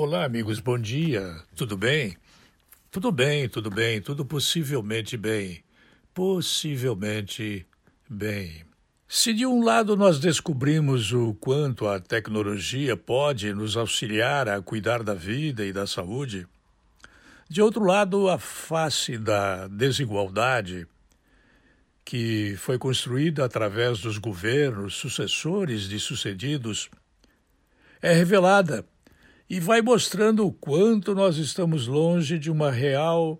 Olá, amigos, bom dia. Tudo bem? Tudo bem, tudo bem, tudo possivelmente bem. Possivelmente bem. Se de um lado nós descobrimos o quanto a tecnologia pode nos auxiliar a cuidar da vida e da saúde, de outro lado, a face da desigualdade que foi construída através dos governos sucessores de sucedidos é revelada e vai mostrando o quanto nós estamos longe de uma real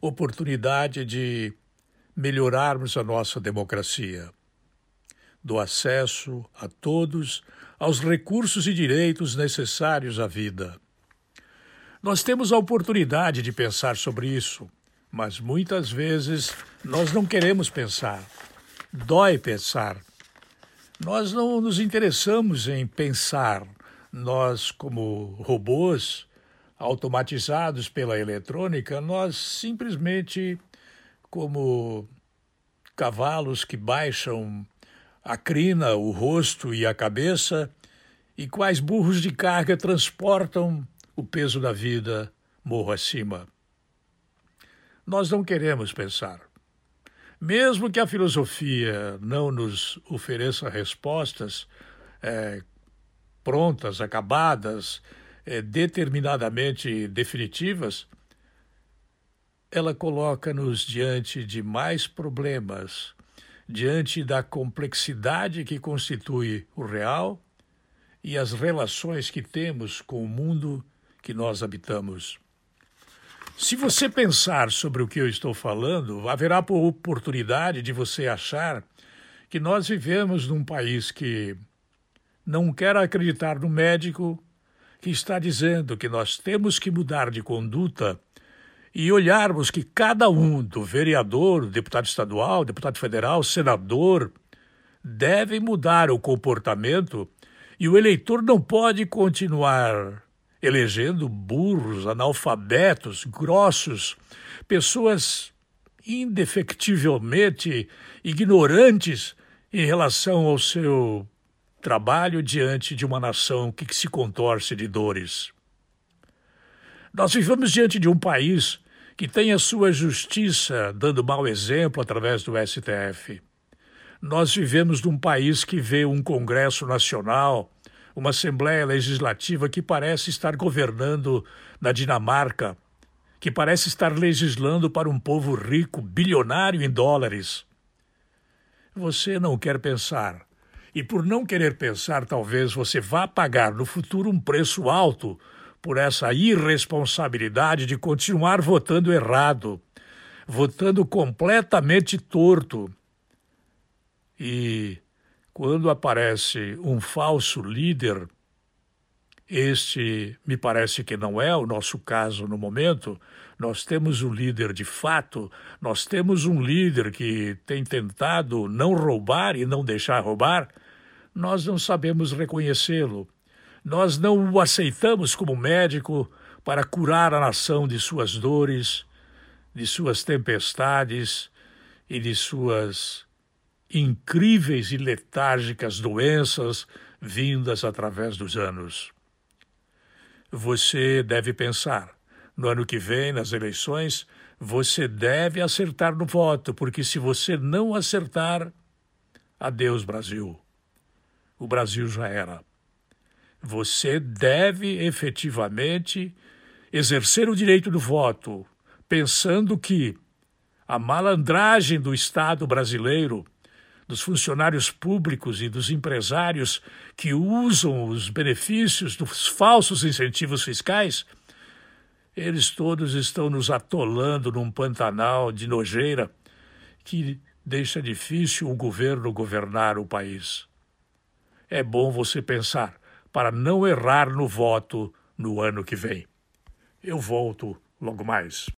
oportunidade de melhorarmos a nossa democracia, do acesso a todos aos recursos e direitos necessários à vida. Nós temos a oportunidade de pensar sobre isso, mas muitas vezes nós não queremos pensar. Dói pensar. Nós não nos interessamos em pensar nós, como robôs automatizados pela eletrônica, nós simplesmente, como cavalos que baixam a crina, o rosto e a cabeça, e quais burros de carga transportam o peso da vida morro acima. Nós não queremos pensar. Mesmo que a filosofia não nos ofereça respostas é, prontas, acabadas, é, determinadamente definitivas, ela coloca-nos diante de mais problemas, diante da complexidade que constitui o real e as relações que temos com o mundo que nós habitamos. Se você pensar sobre o que eu estou falando, haverá oportunidade de você achar que nós vivemos num país que não quer acreditar no médico que está dizendo que nós temos que mudar de conduta e olharmos que cada um, do vereador, deputado estadual, deputado federal, senador, deve mudar o comportamento e o eleitor não pode continuar elegendo burros, analfabetos, grossos, pessoas indefectivelmente ignorantes em relação ao seu trabalho diante de uma nação que se contorce de dores. Nós vivemos diante de um país que tem a sua justiça dando mau exemplo através do STF. Nós vivemos num país que vê um Congresso Nacional, uma Assembleia Legislativa que parece estar governando na Dinamarca, que parece estar legislando para um povo rico, bilionário em dólares. Você não quer pensar e por não querer pensar, talvez você vá pagar no futuro um preço alto por essa irresponsabilidade de continuar votando errado, votando completamente torto. E quando aparece um falso líder, este me parece que não é o nosso caso no momento. Nós temos um líder de fato, nós temos um líder que tem tentado não roubar e não deixar roubar nós não sabemos reconhecê-lo. Nós não o aceitamos como médico para curar a nação de suas dores, de suas tempestades e de suas incríveis e letárgicas doenças vindas através dos anos. Você deve pensar, no ano que vem, nas eleições, você deve acertar no voto, porque se você não acertar, adeus Brasil o Brasil já era. Você deve efetivamente exercer o direito do voto, pensando que a malandragem do Estado brasileiro, dos funcionários públicos e dos empresários que usam os benefícios dos falsos incentivos fiscais, eles todos estão nos atolando num pantanal de nojeira que deixa difícil o governo governar o país é bom você pensar para não errar no voto no ano que vem. Eu volto logo mais.